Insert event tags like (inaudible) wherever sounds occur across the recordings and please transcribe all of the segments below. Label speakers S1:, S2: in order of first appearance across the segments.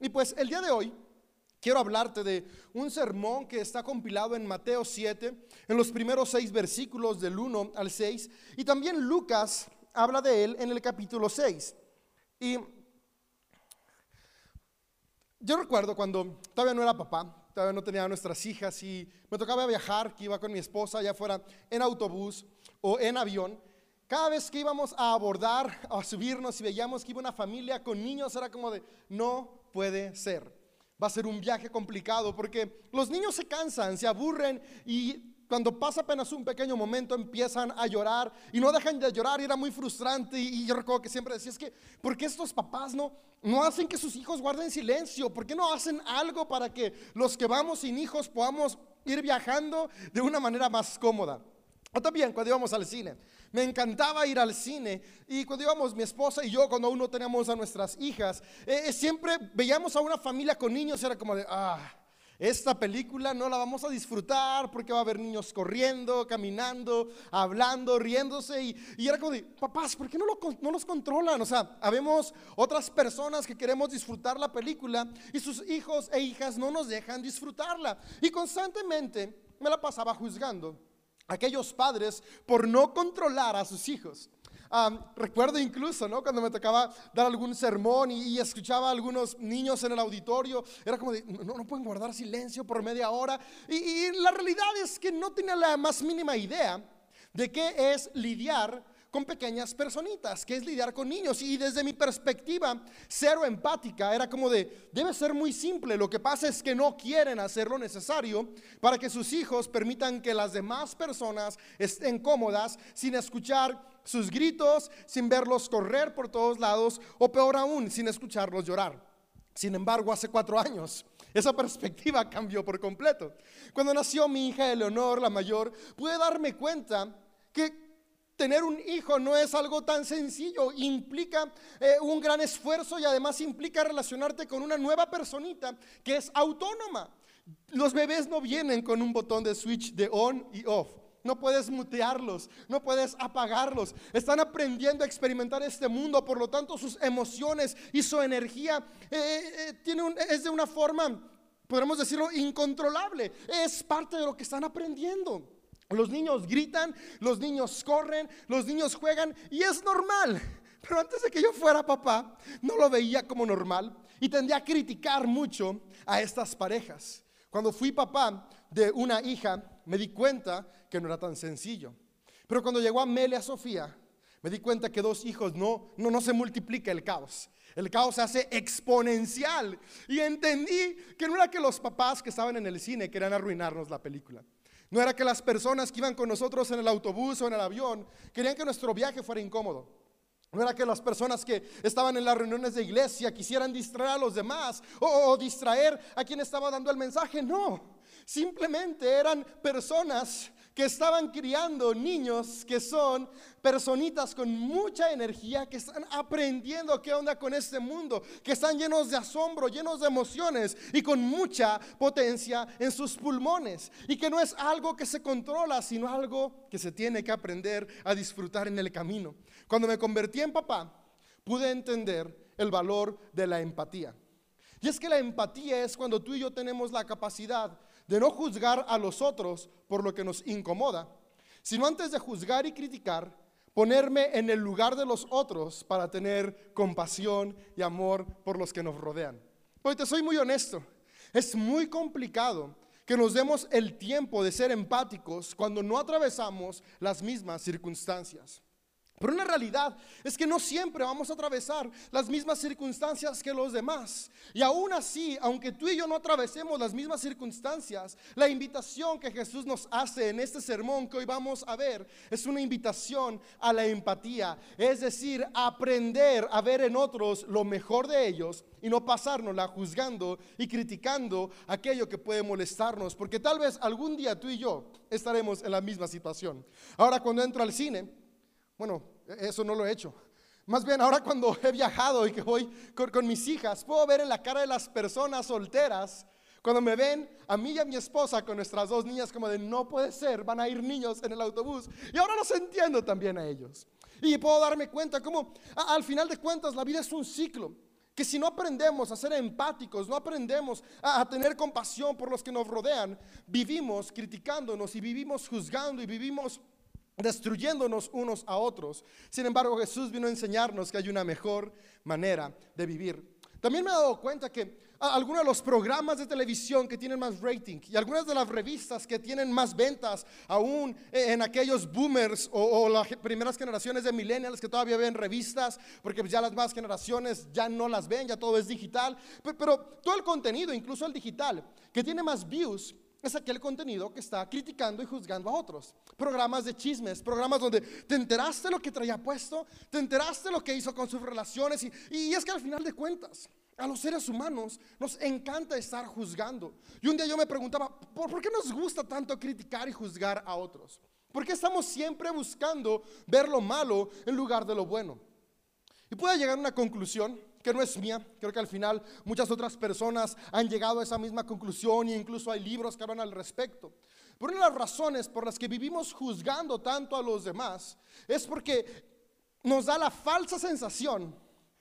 S1: Y pues el día de hoy quiero hablarte de un sermón que está compilado en Mateo 7, en los primeros seis versículos del 1 al 6, y también Lucas habla de él en el capítulo 6. Y yo recuerdo cuando todavía no era papá, todavía no tenía nuestras hijas y me tocaba viajar, que iba con mi esposa, ya fuera en autobús o en avión. Cada vez que íbamos a abordar, a subirnos y veíamos que iba una familia con niños, era como de, no puede ser. Va a ser un viaje complicado porque los niños se cansan, se aburren y cuando pasa apenas un pequeño momento empiezan a llorar y no dejan de llorar y era muy frustrante y, yo recuerdo que siempre decía, es que, ¿por qué estos papás no, no hacen que sus hijos guarden silencio? ¿Por qué no hacen algo para que los que vamos sin hijos podamos ir viajando de una manera más cómoda? O también cuando íbamos al cine, me encantaba ir al cine y cuando íbamos mi esposa y yo, cuando aún no teníamos a nuestras hijas, eh, eh, siempre veíamos a una familia con niños, era como de, ah, esta película no la vamos a disfrutar porque va a haber niños corriendo, caminando, hablando, riéndose. Y, era como de, papás, ¿por qué no, no los controlan? O sea, habemos otras personas que queremos disfrutar la película y sus hijos e hijas no nos dejan disfrutarla. Y constantemente me la pasaba juzgando aquellos padres por no controlar a sus hijos recuerdo incluso, ¿no? Cuando me tocaba dar algún sermón y, escuchaba a algunos niños en el auditorio, era como de, no, no pueden guardar silencio por media hora. Y, la realidad es que no tenía la más mínima idea de qué es lidiar con pequeñas personitas, que es lidiar con niños. Y desde mi perspectiva, cero empática, era como de, debe ser muy simple. Lo que pasa es que no quieren hacer lo necesario para que sus hijos permitan que las demás personas estén cómodas sin escuchar sus gritos, sin verlos correr por todos lados o peor aún, sin escucharlos llorar. Sin embargo, hace cuatro años esa perspectiva (laughs) cambió por completo. Cuando nació mi hija Eleonor, la mayor, pude darme cuenta que tener un hijo no es algo tan sencillo, implica eh, un gran esfuerzo y además implica relacionarte con una nueva personita que es autónoma. Los bebés no vienen con un botón de switch de on y off no puedes mutearlos, no puedes apagarlos. Están aprendiendo a experimentar este mundo, por lo tanto sus emociones y su energía eh, eh, es de una forma, podemos decirlo, incontrolable. Es parte de lo que están aprendiendo. Los niños gritan, los niños corren, los niños juegan y es normal. Pero antes de que yo fuera papá, no lo veía como normal y tendía a criticar mucho a estas parejas. Cuando fui papá de una hija, me di cuenta que no era tan sencillo. Pero cuando llegó Amelia Sofía, me di cuenta que dos hijos no, no, no se multiplica el caos. El caos se hace exponencial. Y entendí que no era que los papás que estaban en el cine querían arruinarnos la película. No era que las personas que iban con nosotros en el autobús o en el avión querían que nuestro viaje fuera incómodo. No era que las personas que estaban en las reuniones de iglesia quisieran distraer a los demás o, distraer a quien estaba dando el mensaje. No, simplemente eran personas que estaban criando niños que son personitas con mucha energía, que están aprendiendo qué onda con este mundo, que están llenos de asombro, llenos de emociones y con mucha potencia en sus pulmones. Y que no es algo que se controla, sino algo que se tiene que aprender a disfrutar en el camino. Cuando me convertí en papá, pude entender el valor de la empatía. Y es que la empatía es cuando tú y yo tenemos la capacidad de no juzgar a los otros por lo que nos incomoda, sino antes de juzgar y criticar, ponerme en el lugar de los otros para tener compasión y amor por los que nos rodean. Porque te soy muy honesto, es muy complicado que nos demos el tiempo de ser empáticos cuando no atravesamos las mismas circunstancias. Pero una realidad es que no siempre vamos a atravesar las mismas circunstancias que los demás. Y aún así, aunque tú y yo no atravesemos las mismas circunstancias, la invitación que Jesús nos hace en este sermón que hoy vamos a ver es una invitación a la empatía. Es decir, aprender a ver en otros lo mejor de ellos y no pasárnosla juzgando y criticando aquello que puede molestarnos. Porque tal vez algún día tú y yo estaremos en la misma situación. Ahora cuando entro al cine, bueno, eso no lo he hecho. Más bien ahora cuando (laughs) he viajado y que voy con, mis hijas, puedo ver en la cara de las personas solteras, cuando me ven a mí y a mi esposa con nuestras dos niñas como de no puede ser, van a ir niños en el autobús. Y ahora los entiendo también a ellos. Y puedo darme cuenta como al final de cuentas la vida es un ciclo. que si no aprendemos a ser empáticos, no aprendemos a, a, tener compasión por los que nos rodean, vivimos criticándonos y vivimos juzgando y vivimos destruyéndonos unos a otros. Sin embargo, Jesús vino a enseñarnos que hay una mejor manera de vivir. También me he dado cuenta que algunos de los programas de televisión que tienen más rating y algunas de las revistas que tienen más ventas, aún en aquellos boomers o, las primeras generaciones de millennials que todavía ven revistas, porque ya las más generaciones ya no las ven, ya todo es digital, pero, pero todo el contenido, incluso el digital, que tiene más views, es aquel contenido que está criticando y juzgando a otros. Programas de chismes, programas donde te enteraste lo que traía puesto, te enteraste lo que hizo con sus relaciones. Y, y, es que al final de cuentas, a los seres humanos nos encanta estar juzgando. Y un día yo me preguntaba, ¿por, ¿por qué nos gusta tanto criticar y juzgar a otros? ¿Por qué estamos siempre buscando ver lo malo en lugar de lo bueno? Y pude llegar a una conclusión que no es mía, creo que al final muchas otras personas han llegado a esa misma conclusión e incluso hay libros que hablan al respecto. Pero una de las razones por las que vivimos juzgando tanto a los demás es porque nos da la falsa sensación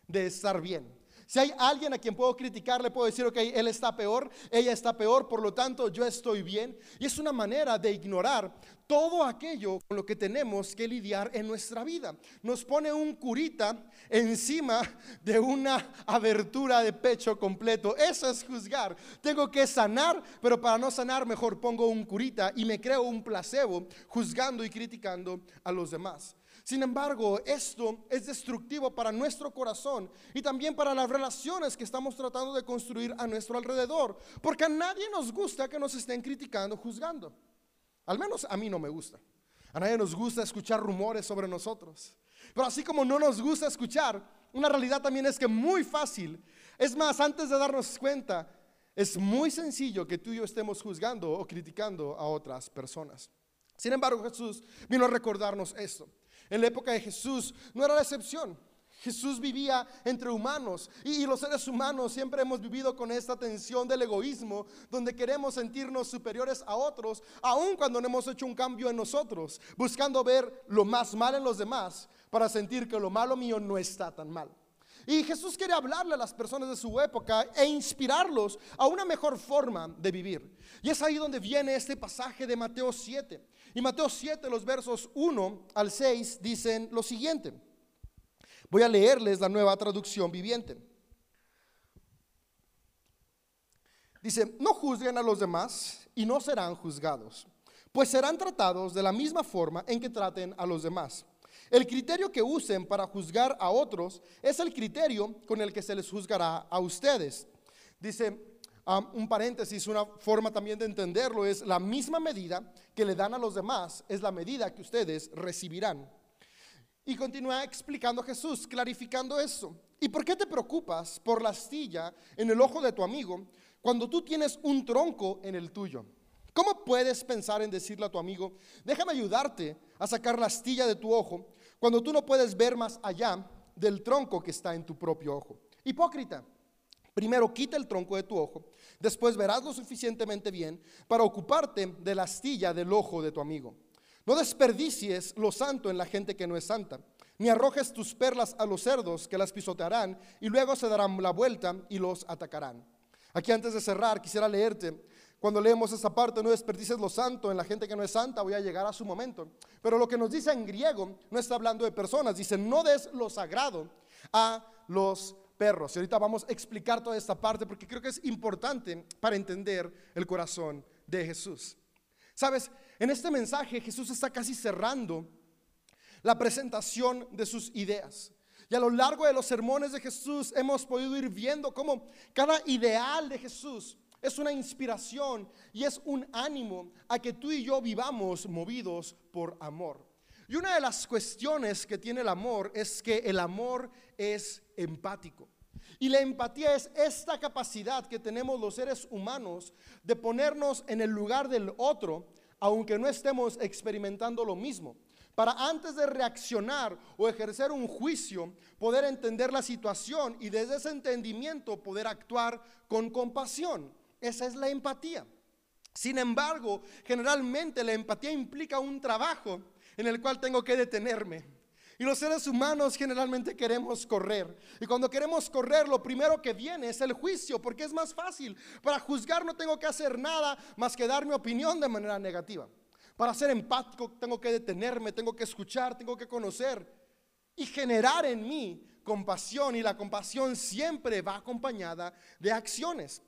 S1: de estar bien. Si hay alguien a quien puedo criticar, le puedo decir, ok, él está peor, ella está peor, por lo tanto yo estoy bien. Y es una manera de ignorar todo aquello con lo que tenemos que lidiar en nuestra vida. Nos pone un curita encima de una abertura de pecho completo. Eso es juzgar. Tengo que sanar, pero para no sanar mejor pongo un curita y me creo un placebo juzgando y criticando a los demás. Sin embargo, esto es destructivo para nuestro corazón y también para las relaciones que estamos tratando de construir a nuestro alrededor, porque a nadie nos gusta que nos estén criticando, juzgando. Al menos a mí no me gusta. A nadie nos gusta escuchar rumores sobre nosotros. Pero así como no nos gusta escuchar, una realidad también es que muy fácil, es más, antes de darnos cuenta, es muy sencillo que tú y yo estemos juzgando o criticando a otras personas. Sin embargo, Jesús vino a recordarnos esto. En la época de Jesús no era la excepción. Jesús vivía entre humanos y, los seres humanos siempre hemos vivido con esta tensión del egoísmo, donde queremos sentirnos superiores a otros, aun cuando no hemos hecho un cambio en nosotros, buscando ver lo más mal en los demás para sentir que lo malo mío no está tan mal. Y Jesús quiere hablarle a las personas de su época e inspirarlos a una mejor forma de vivir. Y es ahí donde viene este pasaje de Mateo 7. Y Mateo 7, los versos 1 al 6 dicen lo siguiente. Voy a leerles la nueva traducción viviente. Dice, no juzguen a los demás y no serán juzgados, pues serán tratados de la misma forma en que traten a los demás. El criterio que usen para juzgar a otros es el criterio con el que se les juzgará a ustedes. Dice, un paréntesis, una forma también de entenderlo es la misma medida que le dan a los demás, es la medida que ustedes recibirán. Y continúa explicando Jesús, clarificando eso. ¿Y por qué te preocupas por la astilla en el ojo de tu amigo cuando tú tienes un tronco en el tuyo? ¿Cómo puedes pensar en decirle a tu amigo, déjame ayudarte a sacar la astilla de tu ojo cuando tú no puedes ver más allá del tronco que está en tu propio ojo? Hipócrita. Primero quita el tronco de tu ojo, después verás lo suficientemente bien para ocuparte de la astilla del ojo de tu amigo. No desperdicies lo santo en la gente que no es santa, ni arrojes tus perlas a los cerdos que las pisotearán y luego se darán la vuelta y los atacarán. Aquí antes de cerrar quisiera leerte, cuando leemos esta parte, no desperdicies lo santo en la gente que no es santa, voy a llegar a su momento. Pero lo que nos dice en griego no está hablando de personas, dice no des lo sagrado a los perros. Y ahorita vamos a explicar toda esta parte porque creo que es importante para entender el corazón de Jesús. Sabes, en este mensaje Jesús está casi cerrando la presentación de sus ideas. Y a lo largo de los sermones de Jesús hemos podido ir viendo cómo cada ideal de Jesús es una inspiración y es un ánimo a que tú y yo vivamos movidos por amor. Y una de las cuestiones que tiene el amor es que el amor es empático. Y la empatía es esta capacidad que tenemos los seres humanos de ponernos en el lugar del otro, aunque no estemos experimentando lo mismo. Para antes de reaccionar o ejercer un juicio, poder entender la situación y desde ese entendimiento poder actuar con compasión. Esa es la empatía. Sin embargo, generalmente la empatía implica un trabajo en el cual tengo que detenerme. Y los seres humanos generalmente queremos correr. Y cuando queremos correr, lo primero que viene es el juicio, porque es más fácil. Para juzgar no tengo que hacer nada más que dar mi opinión de manera negativa. Para ser empático tengo que detenerme, tengo que escuchar, tengo que conocer y generar en mí compasión. Y la compasión siempre va acompañada de acciones.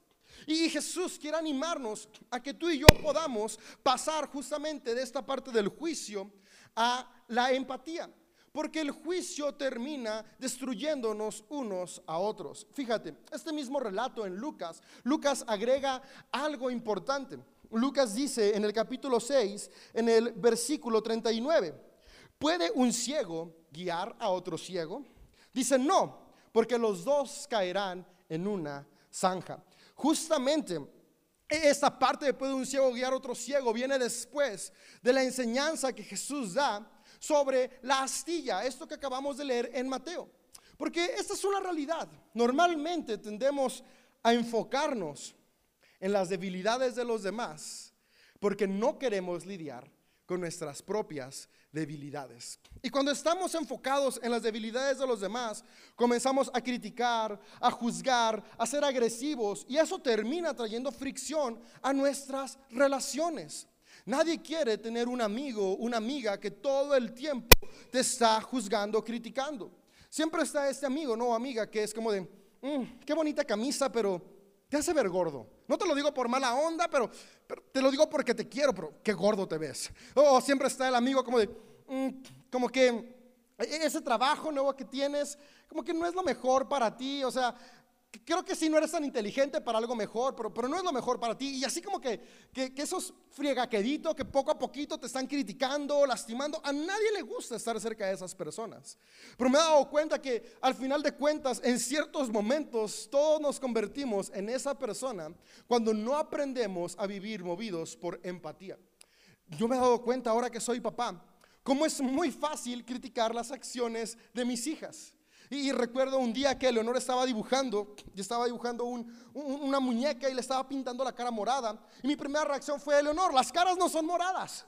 S1: Y Jesús quiere animarnos a que tú y yo podamos pasar justamente de esta parte del juicio a la empatía. Porque el juicio termina destruyéndonos unos a otros. Fíjate, este mismo relato en Lucas, Lucas agrega algo importante. Lucas dice en el capítulo 6, en el versículo 39, ¿puede un ciego guiar a otro ciego? Dice, no, porque los dos caerán en una zanja. Justamente esta parte de puede un ciego guiar a otro ciego viene después de la enseñanza que Jesús da sobre la astilla, esto que acabamos de leer en Mateo. Porque esta es una realidad. Normalmente tendemos a enfocarnos en las debilidades de los demás porque no queremos lidiar con nuestras propias debilidades. Y cuando estamos enfocados en las debilidades de los demás, comenzamos a criticar, a juzgar, a ser agresivos y eso termina trayendo fricción a nuestras relaciones. Nadie quiere tener un amigo, una amiga que todo el tiempo te está juzgando, criticando. Siempre está este amigo, no amiga, que es como de, mm, qué bonita camisa, pero te hace ver gordo. No te lo digo por mala onda, pero, te lo digo porque te quiero, pero qué gordo te ves. O siempre está el amigo como de, mm, como que ese trabajo nuevo que tienes, como que no es lo mejor para ti. O sea, creo que sí no eres tan inteligente para algo mejor, pero, pero no es lo mejor para ti. Y así como que, que, que esos friegaqueditos que poco a poquito te están criticando, lastimando, a nadie le gusta estar cerca de esas personas. Pero me he dado cuenta que al final de cuentas, en ciertos momentos, todos nos convertimos en esa persona cuando no aprendemos a vivir movidos por empatía. Yo me he dado cuenta ahora que soy papá, cómo es muy fácil criticar las acciones de mis hijas. Y, recuerdo un día que Leonor estaba dibujando, yo estaba dibujando una muñeca y le estaba pintando la cara morada. Y mi primera reacción fue, Leonor, las caras no son moradas.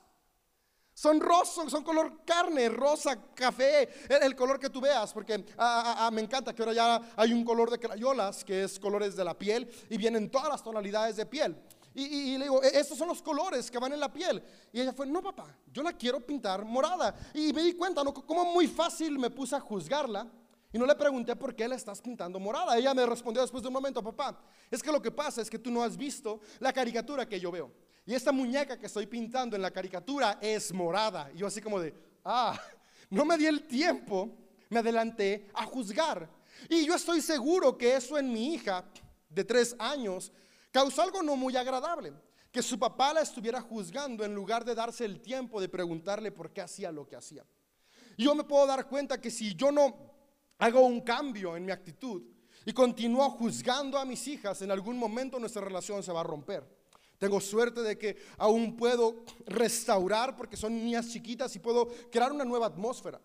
S1: Son rosas, son color carne, rosa, café, el, color que tú veas, porque ah, ah, ah, me encanta que ahora ya hay un color de crayolas que es colores de la piel y vienen todas las tonalidades de piel. Y, le digo, e, estos son los colores que van en la piel. Y ella fue, no papá, yo la quiero pintar morada. Y me di cuenta, ¿no? Como muy fácil me puse a juzgarla y no le pregunté por qué la estás pintando morada. Ella me respondió después de un momento, papá, es que lo que pasa es que tú no has visto la caricatura que yo veo. Y esta muñeca que estoy pintando en la caricatura es morada. Y yo así como de, ah, no me di el tiempo, me adelanté a juzgar. Y yo estoy seguro que eso en mi hija de tres años causó algo no muy agradable. Que su papá la estuviera juzgando en lugar de darse el tiempo de preguntarle por qué hacía lo que hacía. Yo me puedo dar cuenta que si yo no hago un cambio en mi actitud y continúo juzgando a mis hijas, en algún momento nuestra relación se va a romper. Tengo suerte de que aún puedo restaurar porque son niñas chiquitas y puedo crear una nueva atmósfera.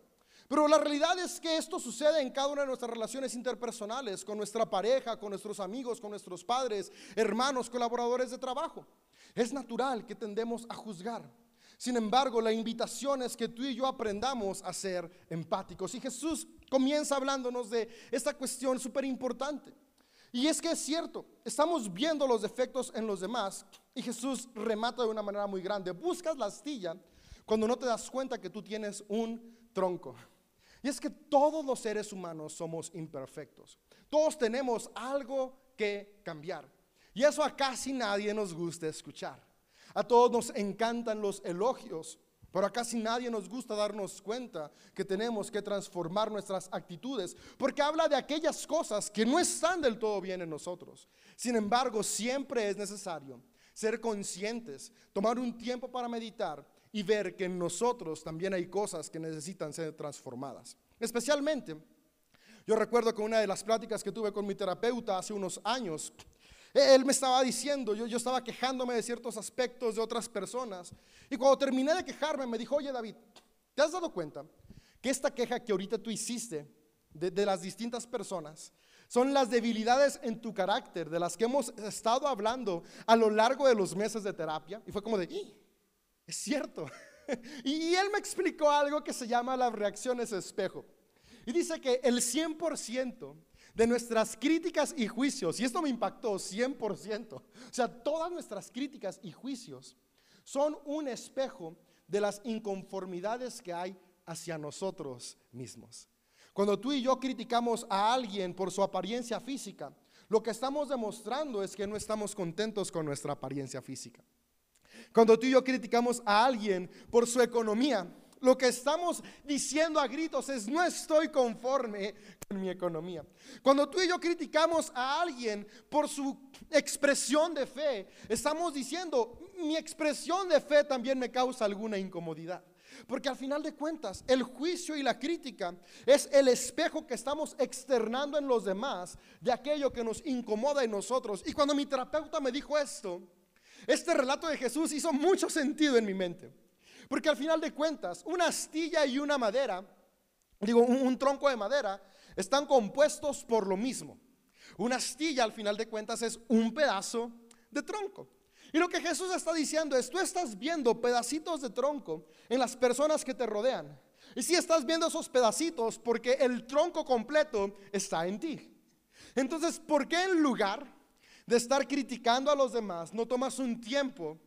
S1: Pero la realidad es que esto sucede en cada una de nuestras relaciones interpersonales, con nuestra pareja, con nuestros amigos, con nuestros padres, hermanos, colaboradores de trabajo. Es natural que tendemos a juzgar. Sin embargo, la invitación es que tú y yo aprendamos a ser empáticos. Y Jesús comienza hablándonos de esta cuestión súper importante. Y es que es cierto, estamos viendo los defectos en los demás y Jesús remata de una manera muy grande. Buscas la astilla cuando no te das cuenta que tú tienes un tronco. Y es que todos los seres humanos somos imperfectos. Todos tenemos algo que cambiar. Y eso a casi nadie nos gusta escuchar. A todos nos encantan los elogios, pero casi nadie nos gusta darnos cuenta que tenemos que transformar nuestras actitudes, porque habla de aquellas cosas que no están del todo bien en nosotros. Sin embargo, siempre es necesario ser conscientes, tomar un tiempo para meditar y ver que en nosotros también hay cosas que necesitan ser transformadas. Especialmente, yo recuerdo que una de las pláticas que tuve con mi terapeuta hace unos años, él me estaba diciendo, yo, yo estaba quejándome de ciertos aspectos de otras personas. Y cuando terminé de quejarme, me dijo, oye David, ¿te has dado cuenta que esta queja que ahorita tú hiciste de, de las distintas personas son las debilidades en tu carácter de las que hemos estado hablando a lo largo de los meses de terapia? Y fue como de, es cierto. (laughs) y, él me explicó algo que se llama las reacciones espejo. Y dice que el 100% de nuestras críticas y juicios, y esto me impactó 100%, o sea, todas nuestras críticas y juicios son un espejo de las inconformidades que hay hacia nosotros mismos. Cuando tú y yo criticamos a alguien por su apariencia física, lo que estamos demostrando es que no estamos contentos con nuestra apariencia física. Cuando tú y yo criticamos a alguien por su economía, lo que estamos diciendo a gritos es no estoy conforme con mi economía. Cuando tú y yo criticamos a alguien por su expresión de fe, estamos diciendo mi expresión de fe también me causa alguna incomodidad. Porque al final de cuentas, el juicio y la crítica es el espejo que estamos externando en los demás de aquello que nos incomoda en nosotros. Y cuando mi terapeuta me dijo esto, este relato de Jesús hizo mucho sentido en mi mente. Porque al final de cuentas, una astilla y una madera, digo, un, tronco de madera, están compuestos por lo mismo. Una astilla al final de cuentas es un pedazo de tronco. Y lo que Jesús está diciendo es, tú estás viendo pedacitos de tronco en las personas que te rodean. Y si estás viendo esos pedacitos porque el tronco completo está en ti. Entonces, ¿por qué en lugar de estar criticando a los demás, no tomas un tiempo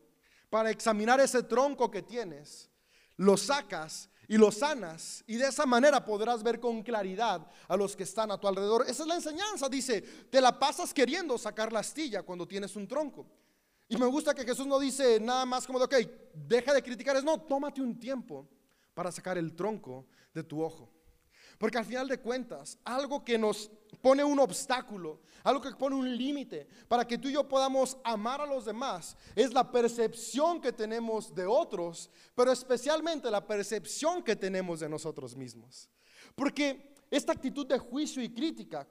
S1: para examinar ese tronco que tienes, lo sacas y lo sanas y de esa manera podrás ver con claridad a los que están a tu alrededor. Esa es la enseñanza, dice, te la pasas queriendo sacar la astilla cuando tienes un tronco. Y me gusta que Jesús no dice nada más como de, ok, deja de criticar, es no, tómate un tiempo para sacar el tronco de tu ojo. Porque al final de cuentas, algo que nos pone un obstáculo, algo que pone un límite para que tú y yo podamos amar a los demás, es la percepción que tenemos de otros, pero especialmente la percepción que tenemos de nosotros mismos. Porque esta actitud de juicio y crítica,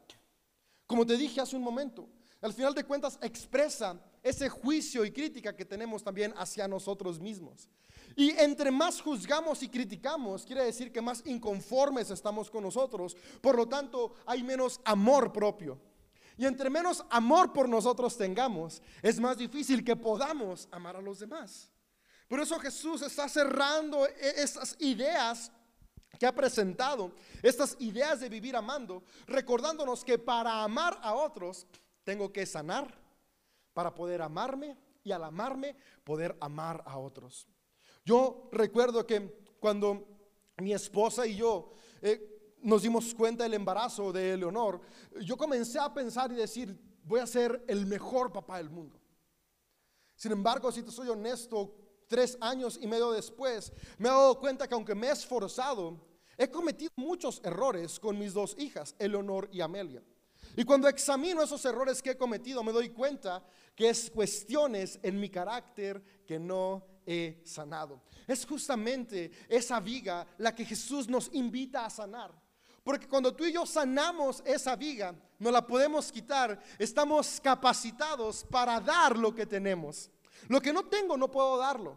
S1: como te dije hace un momento, al final de cuentas expresa ese juicio y crítica que tenemos también hacia nosotros mismos. Y entre más juzgamos y criticamos, quiere decir que más inconformes estamos con nosotros. Por lo tanto, hay menos amor propio. Y entre menos amor por nosotros tengamos, es más difícil que podamos amar a los demás. Por eso Jesús está cerrando e-, esas ideas que ha presentado, estas ideas de vivir amando, recordándonos que para amar a otros tengo que sanar para poder amarme y al amarme poder amar a otros. Yo recuerdo que cuando mi esposa y yo eh, nos dimos cuenta del embarazo de Leonor, yo comencé a pensar y decir, voy a ser el mejor papá del mundo. Sin embargo, si te soy honesto, tres años y medio después, me he dado cuenta que aunque me he esforzado, he cometido muchos errores con mis dos hijas, Eleonor y Amelia. Y cuando examino esos errores que he cometido, me doy cuenta que es cuestiones en mi carácter que no he sanado. Es justamente esa viga la que Jesús nos invita a sanar. Porque cuando tú y yo sanamos esa viga, no la podemos quitar, estamos capacitados para dar lo que tenemos. Lo que no tengo, no puedo darlo.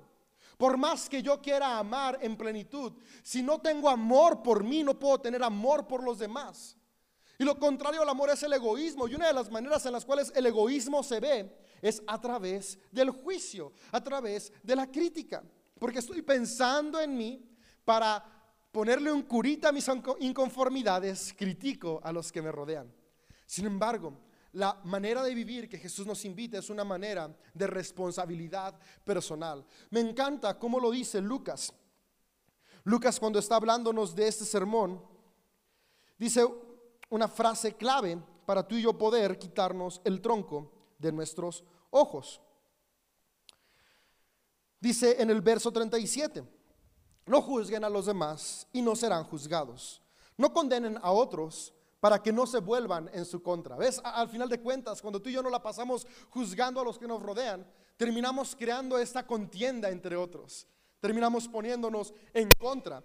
S1: Por más que yo quiera amar en plenitud, si no tengo amor por mí, no puedo tener amor por los demás. Y lo contrario al amor es el egoísmo. Y una de las maneras en las cuales el egoísmo se ve es a través del juicio, a través de la crítica. Porque estoy pensando en mí para ponerle un curita a mis inconformidades, critico a los que me rodean. Sin embargo, la manera de vivir que Jesús nos invita es una manera de responsabilidad personal. Me encanta cómo lo dice Lucas. Lucas cuando está hablándonos de este sermón, dice una frase clave para tú y yo poder quitarnos el tronco de nuestros ojos. Dice en el verso 37, no juzguen a los demás y no serán juzgados. No condenen a otros para que no se vuelvan en su contra. ¿Ves? Al final de cuentas, cuando tú y yo no la pasamos juzgando a los que nos rodean, terminamos creando esta contienda entre otros. Terminamos poniéndonos en contra.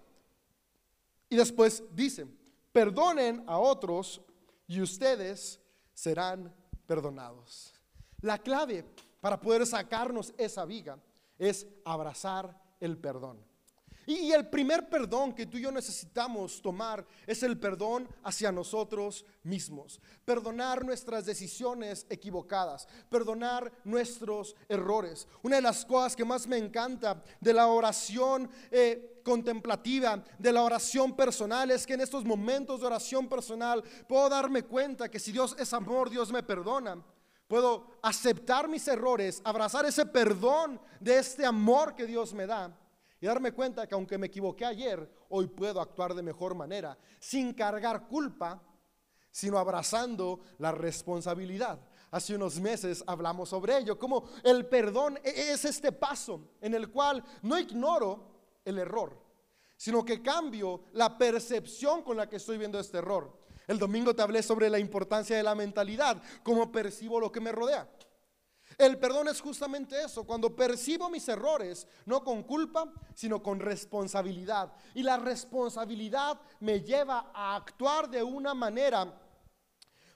S1: Y después dice, perdonen a otros y ustedes serán perdonados. La clave para poder sacarnos esa viga es abrazar el perdón. Y el primer perdón que tú y yo necesitamos tomar es el perdón hacia nosotros mismos. Perdonar nuestras decisiones equivocadas, perdonar nuestros errores. Una de las cosas que más me encanta de la oración eh, contemplativa, de la oración personal, es que en estos momentos de oración personal puedo darme cuenta que si Dios es amor, Dios me perdona. Puedo aceptar mis errores, abrazar ese perdón de este amor que Dios me da y darme cuenta que aunque me equivoqué ayer, hoy puedo actuar de mejor manera, sin cargar culpa, sino abrazando la responsabilidad. Hace unos meses hablamos sobre ello, como el perdón e-, es este paso en el cual no ignoro el error, sino que cambio la percepción con la que estoy viendo este error. El domingo te hablé sobre la importancia de la mentalidad, cómo percibo lo que me rodea. El perdón es justamente eso, cuando percibo mis errores, no con culpa, sino con responsabilidad. Y la responsabilidad me lleva a actuar de una manera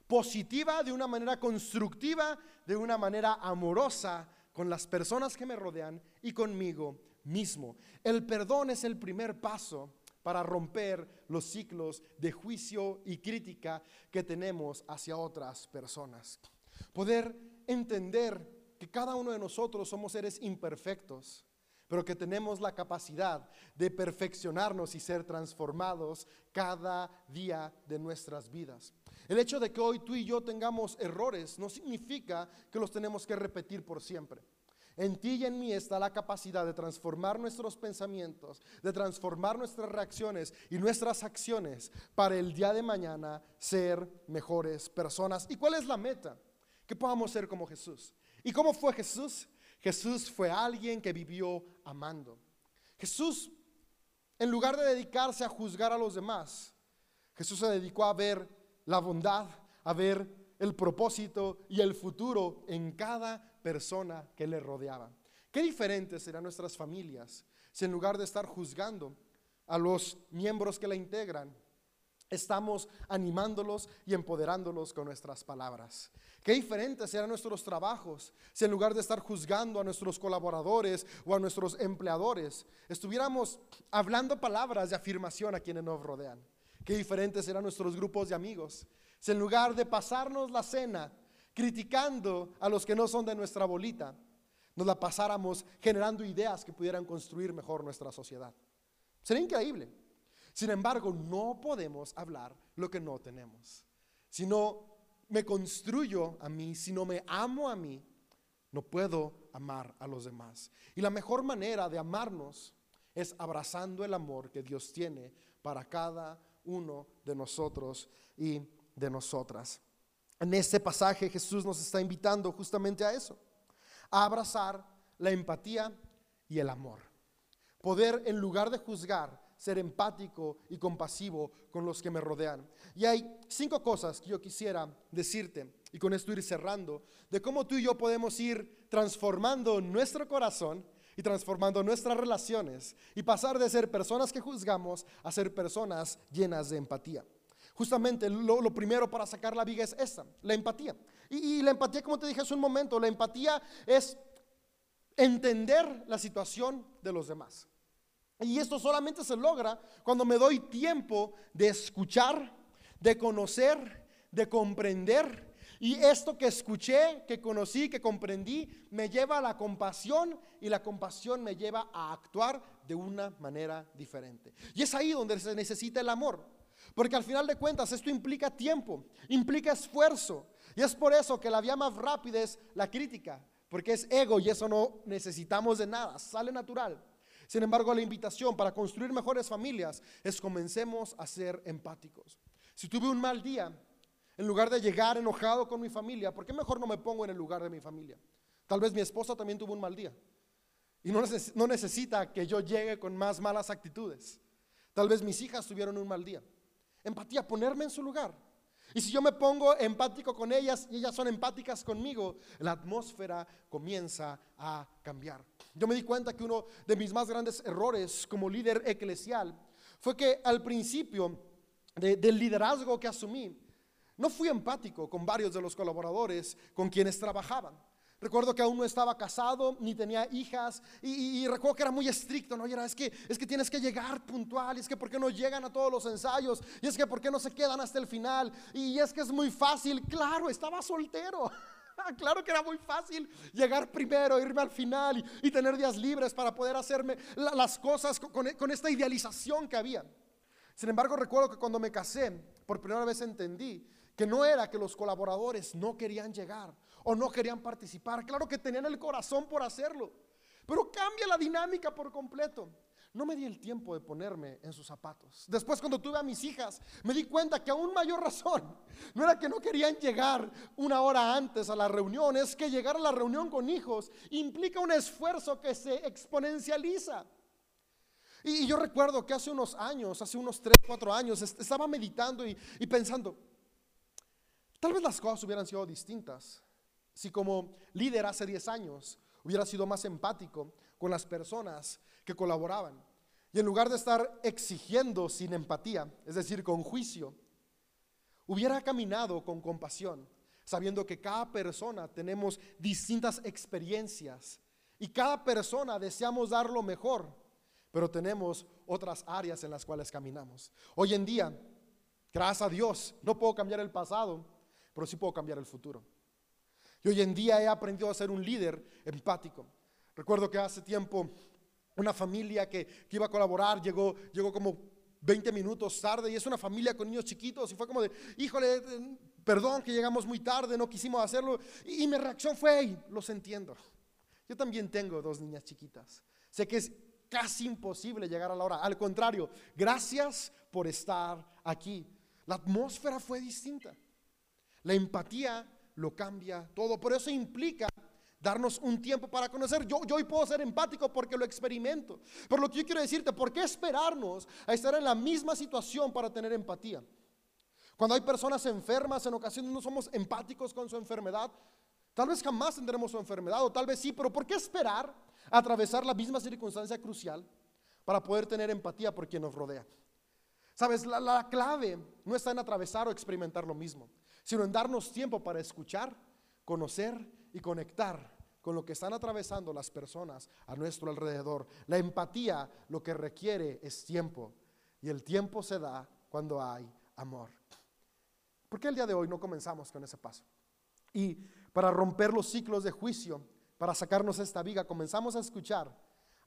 S1: positiva, de una manera constructiva, de una manera amorosa con las personas que me rodean y conmigo mismo. El perdón es el primer paso para romper los ciclos de juicio y crítica que tenemos hacia otras personas. Poder entender que cada uno de nosotros somos seres imperfectos, pero que tenemos la capacidad de perfeccionarnos y ser transformados cada día de nuestras vidas. El hecho de que hoy tú y yo tengamos errores no significa que los tenemos que repetir por siempre. En ti y en mí está la capacidad de transformar nuestros pensamientos, de transformar nuestras reacciones y nuestras acciones para el día de mañana ser mejores personas. ¿Y cuál es la meta? Que podamos ser como Jesús. ¿Y cómo fue Jesús? Jesús fue alguien que vivió amando. Jesús, en lugar de dedicarse a juzgar a los demás, Jesús se dedicó a ver la bondad, a ver el propósito y el futuro en cada persona que le rodeaba. Qué diferentes serán nuestras familias si en lugar de estar juzgando a los miembros que la integran, estamos animándolos y empoderándolos con nuestras palabras. Qué diferentes serán nuestros trabajos si en lugar de estar juzgando a nuestros colaboradores o a nuestros empleadores, estuviéramos hablando palabras de afirmación a quienes nos rodean. Qué diferentes serán nuestros grupos de amigos si en lugar de pasarnos la cena criticando a los que no son de nuestra bolita, nos la pasáramos generando ideas que pudieran construir mejor nuestra sociedad. Sería increíble. Sin embargo, no podemos hablar lo que no tenemos. Si no me construyo a mí, si no me amo a mí, no puedo amar a los demás. Y la mejor manera de amarnos es abrazando el amor que Dios tiene para cada uno de nosotros y de nosotras. En este pasaje Jesús nos está invitando justamente a eso, a abrazar la empatía y el amor. Poder, en lugar de juzgar, ser empático y compasivo con los que me rodean. Y hay cinco cosas que yo quisiera decirte, y con esto ir cerrando, de cómo tú y yo podemos ir transformando nuestro corazón y transformando nuestras relaciones y pasar de ser personas que juzgamos a ser personas llenas de empatía. Justamente lo, primero para sacar la viga es esa, la empatía. Y, y la empatía, como te dije hace un momento, la empatía es entender la situación de los demás. Y esto solamente se logra cuando me doy tiempo de escuchar, de conocer, de comprender. Y esto que escuché, que conocí, que comprendí, me lleva a la compasión y la compasión me lleva a actuar de una manera diferente. Y es ahí donde se necesita el amor. Porque al final de cuentas esto implica tiempo, implica esfuerzo. Y es por eso que la vía más rápida es la crítica, porque es ego y eso no necesitamos de nada, sale natural. Sin embargo, la invitación para construir mejores familias es comencemos a ser empáticos. Si tuve un mal día, en lugar de llegar enojado con mi familia, ¿por qué mejor no me pongo en el lugar de mi familia? Tal vez mi esposa también tuvo un mal día y no, no necesita que yo llegue con más malas actitudes. Tal vez mis hijas tuvieron un mal día. Empatía, ponerme en su lugar. Y si yo me pongo empático con ellas y ellas son empáticas conmigo, la atmósfera comienza a cambiar. Yo me di cuenta que uno de mis más grandes errores como líder eclesial fue que al principio del liderazgo que asumí, no fui empático con varios de los colaboradores con quienes trabajaban. Recuerdo que aún no estaba casado, ni tenía hijas, y, recuerdo que era muy estricto, ¿no? Y era, es que, es que tienes que llegar puntual, y es que por qué no llegan a todos los ensayos, y es que por qué no se quedan hasta el final, y es que es muy fácil. Claro, estaba soltero. (laughs) claro que era muy fácil llegar primero, irme al final y, tener días libres para poder hacerme las cosas con, con esta idealización que había. Sin embargo, recuerdo que cuando me casé, por primera vez entendí que no era que los colaboradores no querían llegar o no querían participar. Claro que tenían el corazón por hacerlo, pero cambia la dinámica por completo. No me di el tiempo de ponerme en sus zapatos. Después cuando tuve a mis hijas, me di cuenta que aún mayor razón (laughs) no era que no querían llegar una hora antes a la reunión, es que llegar a la reunión con hijos implica un esfuerzo que se exponencializa. Y, yo recuerdo que hace unos años, hace unos 3, 4 años, estaba meditando y, y pensando, tal vez las cosas hubieran sido distintas si como líder hace 10 años hubiera sido más empático con las personas que colaboraban. Y en lugar de estar exigiendo sin empatía, es decir, con juicio, hubiera caminado con compasión, sabiendo que cada persona tenemos distintas experiencias y cada persona deseamos dar lo mejor, pero tenemos otras áreas en las cuales caminamos. Hoy en día, gracias a Dios, no puedo cambiar el pasado, pero sí puedo cambiar el futuro. Y hoy en día he aprendido a ser un líder empático. Recuerdo que hace tiempo una familia que, iba a colaborar llegó, llegó como 20 minutos tarde y es una familia con niños chiquitos y fue como de, híjole, perdón que llegamos muy tarde, no quisimos hacerlo. Y, mi reacción fue, hey, los entiendo. Yo también tengo dos niñas chiquitas. Sé que es casi imposible llegar a la hora. Al contrario, gracias por estar aquí. La atmósfera fue distinta. La empatía lo cambia todo. Por eso implica darnos un tiempo para conocer. Yo, yo hoy puedo ser empático porque lo experimento. Pero lo que yo quiero decirte, ¿por qué esperarnos a estar en la misma situación para tener empatía? Cuando hay personas enfermas, en ocasiones no somos empáticos con su enfermedad. Tal vez jamás tendremos su enfermedad, o tal vez sí, pero ¿por qué esperar a atravesar la misma circunstancia crucial para poder tener empatía por quien nos rodea? Sabes, la, la clave no está en atravesar o experimentar lo mismo sino en darnos tiempo para escuchar, conocer y conectar con lo que están atravesando las personas a nuestro alrededor. La empatía lo que requiere es tiempo y el tiempo se da cuando hay amor. ¿Por qué el día de hoy no comenzamos con ese paso? Y para romper los ciclos de juicio, para sacarnos esta viga, comenzamos a escuchar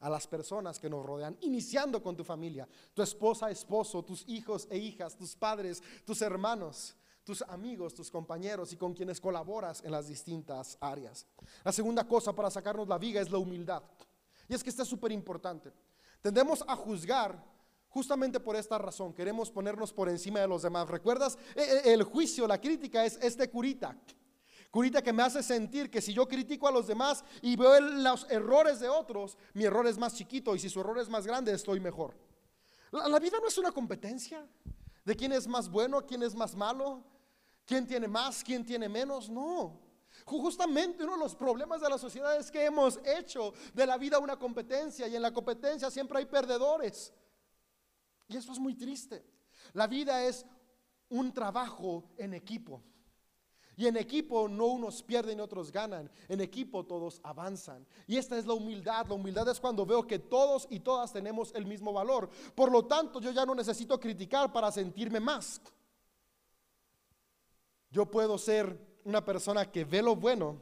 S1: a las personas que nos rodean, iniciando con tu familia, tu esposa, esposo, tus hijos e hijas, tus padres, tus hermanos tus amigos, tus compañeros y con quienes colaboras en las distintas áreas. La segunda cosa para sacarnos la viga es la humildad. Y es que esta es súper importante. Tendemos a juzgar justamente por esta razón. Queremos ponernos por encima de los demás. ¿Recuerdas? E, e, el juicio, la crítica es este curita. Curita que me hace sentir que si yo critico a los demás y veo los errores de otros, mi error es más chiquito y si su error es más grande, estoy mejor. La, la vida no es una competencia de quién es más bueno, quién es más malo, ¿Quién tiene más? ¿Quién tiene menos? No. Justamente uno de los problemas de la sociedad es que hemos hecho de la vida una competencia y en la competencia siempre hay perdedores. Y eso es muy triste. La vida es un trabajo en equipo. Y en equipo no unos pierden y otros ganan. En equipo todos avanzan. Y esta es la humildad. La humildad es cuando veo que todos y todas tenemos el mismo valor. Por lo tanto, yo ya no necesito criticar para sentirme más. Yo puedo ser una persona que ve lo bueno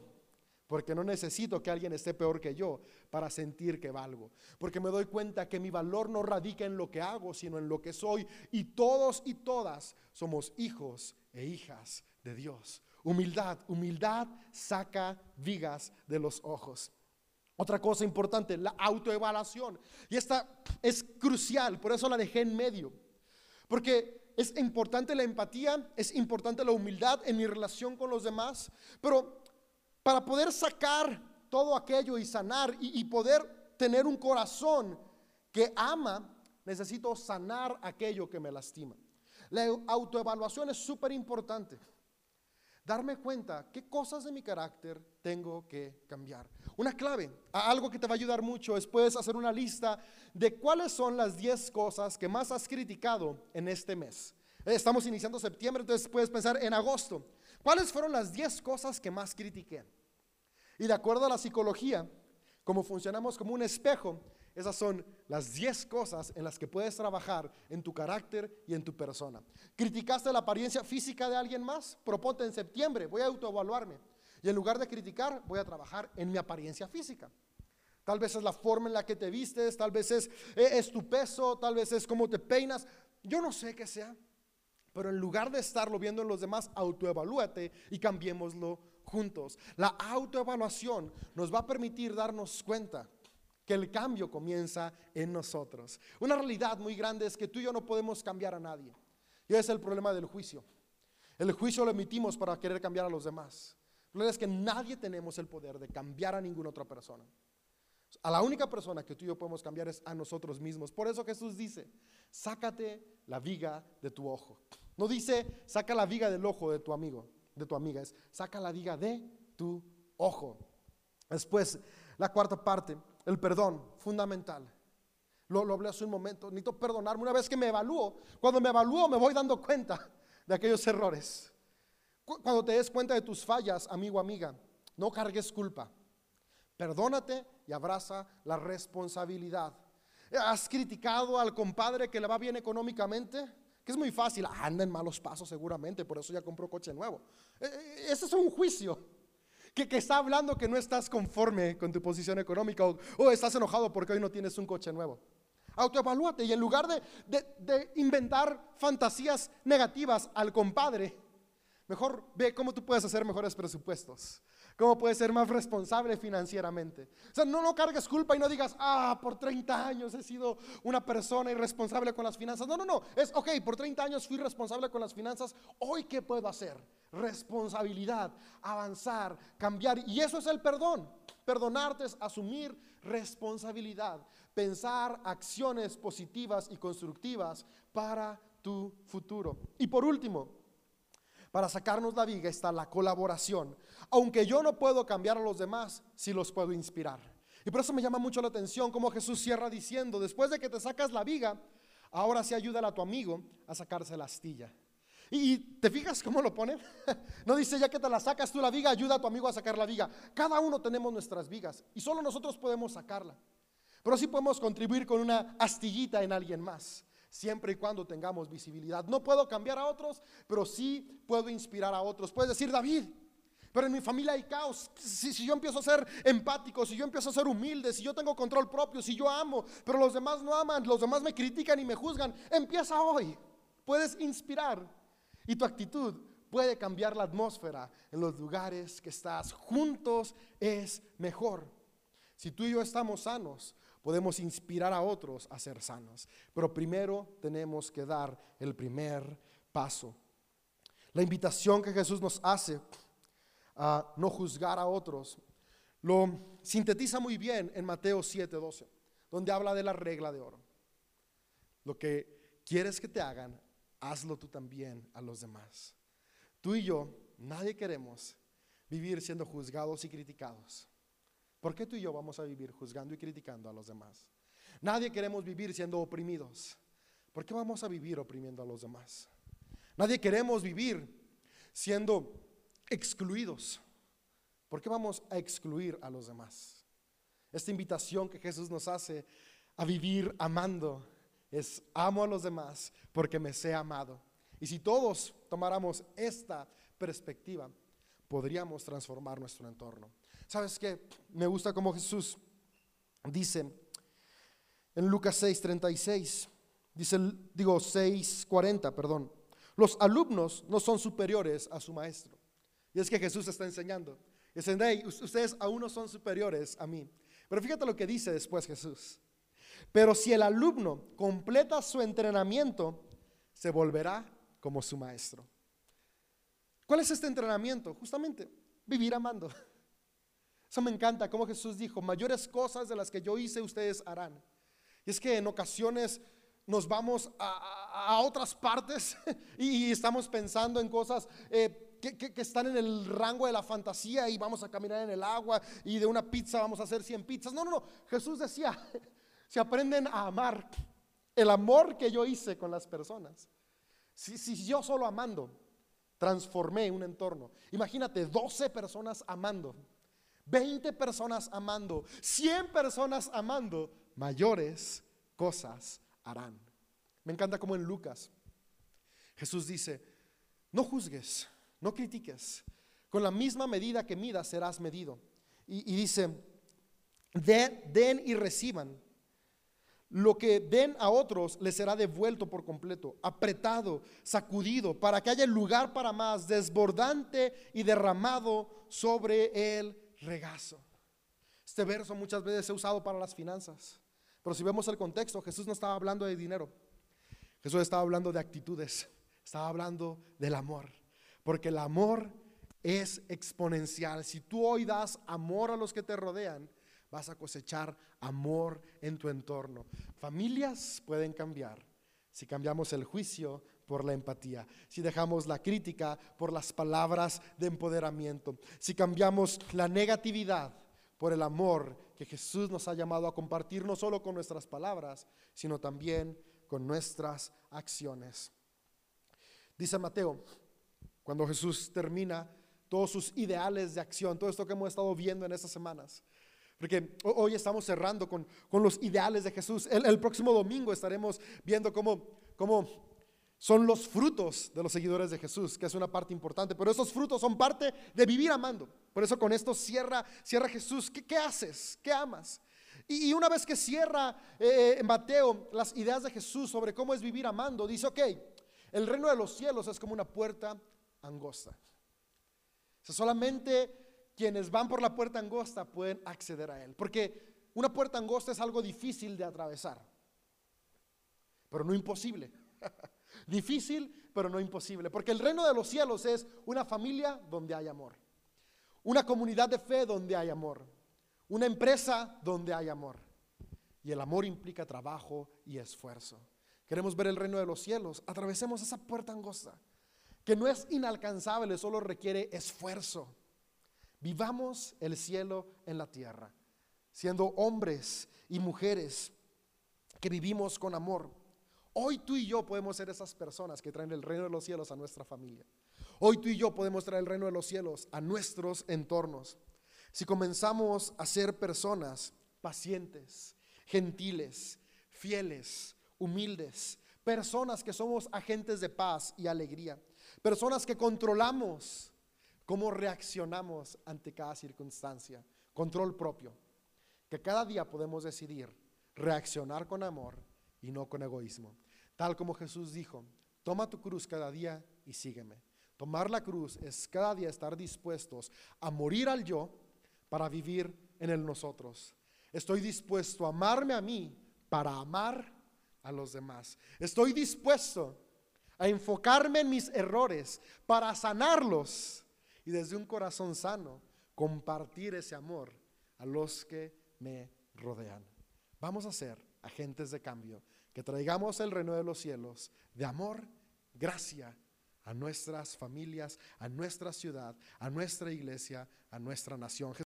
S1: porque no necesito que alguien esté peor que yo para sentir que valgo. Porque me doy cuenta que mi valor no radica en lo que hago, sino en lo que soy. Y todos y todas somos hijos e hijas de Dios. Humildad, humildad saca vigas de los ojos. Otra cosa importante, la autoevaluación. Y esta es crucial, por eso la dejé en medio. Porque es importante la empatía, es importante la humildad en mi relación con los demás, pero para poder sacar todo aquello y sanar y, poder tener un corazón que ama, necesito sanar aquello que me lastima. La autoevaluación es súper importante. Darme cuenta qué cosas de mi carácter tengo que cambiar. Una clave, algo que te va a ayudar mucho es puedes hacer una lista de cuáles son las 10 cosas que más has criticado en este mes. Eh, estamos iniciando septiembre, entonces puedes pensar en agosto. ¿Cuáles fueron las 10 cosas que más critiqué? Y de acuerdo a la psicología, como funcionamos como un espejo, esas son las 10 cosas en las que puedes trabajar en tu carácter y en tu persona. ¿Criticaste la apariencia física de alguien más? Proponte en septiembre, voy a autoevaluarme. Y en lugar de criticar, voy a trabajar en mi apariencia física. Tal vez es la forma en la que te vistes, tal vez es, eh, es tu peso, tal vez es cómo te peinas. Yo no sé qué sea, pero en lugar de estarlo viendo en los demás, autoevalúate y cambiémoslo juntos. La autoevaluación nos va a permitir darnos cuenta que el cambio comienza en nosotros. Una realidad muy grande es que tú y yo no podemos cambiar a nadie. Y ese es el problema del juicio. El juicio lo emitimos para querer cambiar a los demás. Verdad es que nadie tenemos el poder de cambiar a ninguna otra persona. A la única persona que tú y yo podemos cambiar es a nosotros mismos. Por eso Jesús dice, sácate la viga de tu ojo. No dice, saca la viga del ojo de tu amigo, de tu amiga, es saca la viga de tu ojo. Después, la cuarta parte, el perdón, fundamental. Lo, lo hablé hace un momento, necesito perdonarme. Una vez que me evalúo, cuando me evalúo me voy dando cuenta de aquellos errores. Cuando te des cuenta de tus fallas, amigo, amiga, no cargues culpa. Perdónate y abraza la responsabilidad. ¿Has criticado al compadre que le va bien económicamente? Que es muy fácil, anda en malos pasos seguramente, por eso ya compró coche nuevo. E, e, ese es un juicio que, está hablando que no estás conforme con tu posición económica o, estás enojado porque hoy no tienes un coche nuevo. Autoevalúate y en lugar de inventar fantasías negativas al compadre, mejor ve cómo tú puedes hacer mejores presupuestos. ¿Cómo puedes ser más responsable financieramente? O sea, no, no cargues culpa y no digas, ah, por 30 años he sido una persona irresponsable con las finanzas. No, no, no. Es, ok, por 30 años fui responsable con las finanzas. Hoy, ¿qué puedo hacer? Responsabilidad, avanzar, cambiar. Y eso es el perdón. Perdonarte es asumir responsabilidad, pensar acciones positivas y constructivas para tu futuro. Y por último, para sacarnos la viga está la colaboración. Aunque yo no puedo cambiar a los demás, sí los puedo inspirar. Y por eso me llama mucho la atención cómo Jesús cierra diciendo, después de que te sacas la viga, ahora sí ayuda a tu amigo a sacarse la astilla. Y te fijas cómo lo pone. (laughs) No dice ya que te la sacas tú la viga, ayuda a tu amigo a sacar la viga. Cada uno tenemos nuestras vigas y solo nosotros podemos sacarla. Pero sí podemos contribuir con una astillita en alguien más siempre y cuando tengamos visibilidad. No puedo cambiar a otros, pero sí puedo inspirar a otros. Puedes decir, David, pero en mi familia hay caos. Si, yo empiezo a ser empático, si yo empiezo a ser humilde, si yo tengo control propio, si yo amo, pero los demás no aman, los demás me critican y me juzgan, empieza hoy. Puedes inspirar y tu actitud puede cambiar la atmósfera en los lugares que estás. Juntos es mejor. Si tú y yo estamos sanos, podemos inspirar a otros a ser sanos. Pero primero tenemos que dar el primer paso. La invitación que Jesús nos hace a no juzgar a otros lo sintetiza muy bien en Mateo 7:12, donde habla de la regla de oro. Lo que quieres que te hagan, hazlo tú también a los demás. Tú y yo, nadie queremos vivir siendo juzgados y criticados. ¿Por qué tú y yo vamos a vivir juzgando y criticando a los demás? Nadie queremos vivir siendo oprimidos. ¿Por qué vamos a vivir oprimiendo a los demás? Nadie queremos vivir siendo excluidos. ¿Por qué vamos a excluir a los demás? Esta invitación que Jesús nos hace a vivir amando es amo a los demás porque me sé amado. Y si todos tomáramos esta perspectiva, podríamos transformar nuestro entorno. ¿Sabes qué? Me gusta como Jesús dice en Lucas 6:36, dice, digo 6:40, perdón, los alumnos no son superiores a su maestro. Y es que Jesús está enseñando. Hey, ustedes aún no son superiores a mí. Pero fíjate lo que dice después Jesús. Pero si el alumno completa su entrenamiento, se volverá como su maestro. ¿Cuál es este entrenamiento? Justamente vivir amando. Eso me encanta, como Jesús dijo, mayores cosas de las que yo hice ustedes harán. Y es que en ocasiones nos vamos a, otras partes (laughs) y, estamos pensando en cosas eh, que, que, están en el rango de la fantasía y vamos a caminar en el agua y de una pizza vamos a hacer 100 pizzas. No, no, no. Jesús decía, (laughs) si aprenden a amar el amor que yo hice con las personas, si, si yo solo amando transformé un entorno, imagínate 12 personas amando 20 personas amando, 100 personas amando, mayores cosas harán. Me encanta como en Lucas Jesús dice, no juzgues, no critiques, con la misma medida que midas serás medido. Y, dice, den y reciban. Lo que den a otros les será devuelto por completo, apretado, sacudido, para que haya lugar para más, desbordante y derramado sobre el regazo. Este verso muchas veces se ha usado para las finanzas, pero si vemos el contexto, Jesús no estaba hablando de dinero, Jesús estaba hablando de actitudes, estaba hablando del amor, porque el amor es exponencial. Si tú hoy das amor a los que te rodean, vas a cosechar amor en tu entorno. Familias pueden cambiar si cambiamos el juicio por la empatía, si dejamos la crítica por las palabras de empoderamiento, si cambiamos la negatividad por el amor que Jesús nos ha llamado a compartir no solo con nuestras palabras, sino también con nuestras acciones. Dice Mateo, cuando Jesús termina todos sus ideales de acción, todo esto que hemos estado viendo en estas semanas. Porque hoy estamos cerrando con, los ideales de Jesús. El, próximo domingo estaremos viendo cómo, cómo son los frutos de los seguidores de Jesús, que es una parte importante. Pero esos frutos son parte de vivir amando. Por eso con esto cierra, cierra Jesús. ¿Qué, haces? ¿Qué amas? Y, una vez que cierra eh, en Mateo las ideas de Jesús sobre cómo es vivir amando, dice, ok, el reino de los cielos es como una puerta angosta solamente quienes van por la puerta angosta pueden acceder a él. Porque una puerta angosta es algo difícil de atravesar, pero no imposible. (laughs) difícil, pero no imposible. Porque el reino de los cielos es una familia donde hay amor. Una comunidad de fe donde hay amor. Una empresa donde hay amor. Y el amor implica trabajo y esfuerzo. Queremos ver el reino de los cielos. Atravesemos esa puerta angosta que no es inalcanzable, solo requiere esfuerzo. Vivamos el cielo en la tierra, siendo hombres y mujeres que vivimos con amor. Hoy tú y yo podemos ser esas personas que traen el reino de los cielos a nuestra familia. Hoy tú y yo podemos traer el reino de los cielos a nuestros entornos. Si comenzamos a ser personas pacientes, gentiles, fieles, humildes, personas que somos agentes de paz y alegría Personas que controlamos cómo reaccionamos ante cada circunstancia. Control propio. Que cada día podemos decidir reaccionar con amor y no con egoísmo. Tal como Jesús dijo, toma tu cruz cada día y sígueme. Tomar la cruz es cada día estar dispuestos a morir al yo para vivir en el nosotros. Estoy dispuesto a amarme a mí para amar a los demás. Estoy dispuesto a enfocarme en mis errores para sanarlos y desde un corazón sano compartir ese amor a los que me rodean. Vamos a ser agentes de cambio, que traigamos el reino de los cielos de amor, gracia a nuestras familias, a nuestra ciudad, a nuestra iglesia, a nuestra nación.